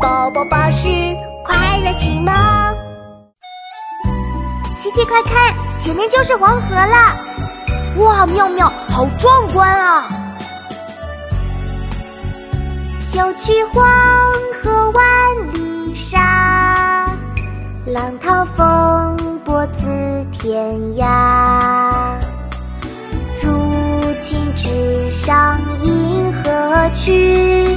宝宝巴士快乐启蒙，琪琪快看，前面就是黄河了！哇，妙妙，好壮观啊！九曲黄河万里沙，浪淘风簸自天涯。如今直上银河去，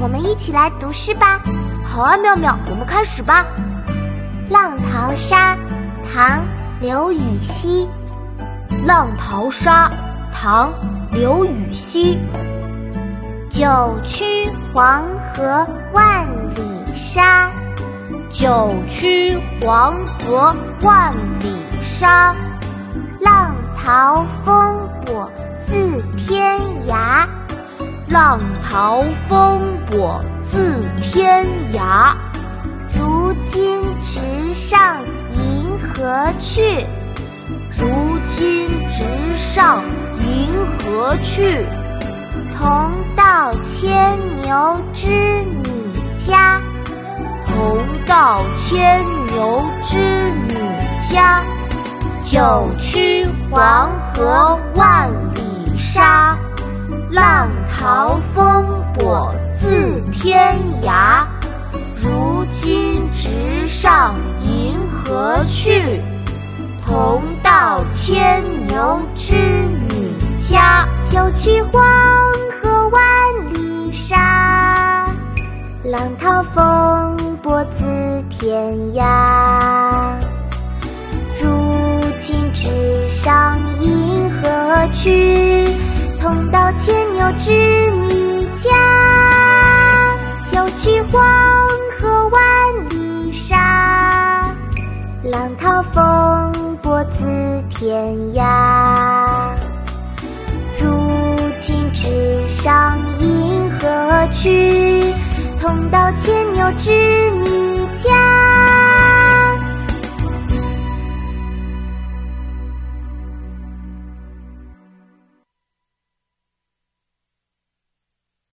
我们一起来读诗吧。好啊，妙妙，我们开始吧。《浪淘沙》唐·刘禹锡，《浪淘沙》唐·刘禹锡。九曲黄河万里沙，九曲黄河万里沙。浪淘风簸自天涯，浪淘风簸自天涯。如今直上银河去，如今直上银河去。同到牵牛织女家，同到牵牛织女家。九曲黄河万里沙，浪淘风簸自天涯。如今直上银河去，同到牵牛织女家。九曲黄河万里沙。浪淘风簸自天涯，如今直上银河去，同到牵牛织女家。九曲黄河万里沙，浪淘风簸自天涯。如今直上银河去。同到牵牛织女。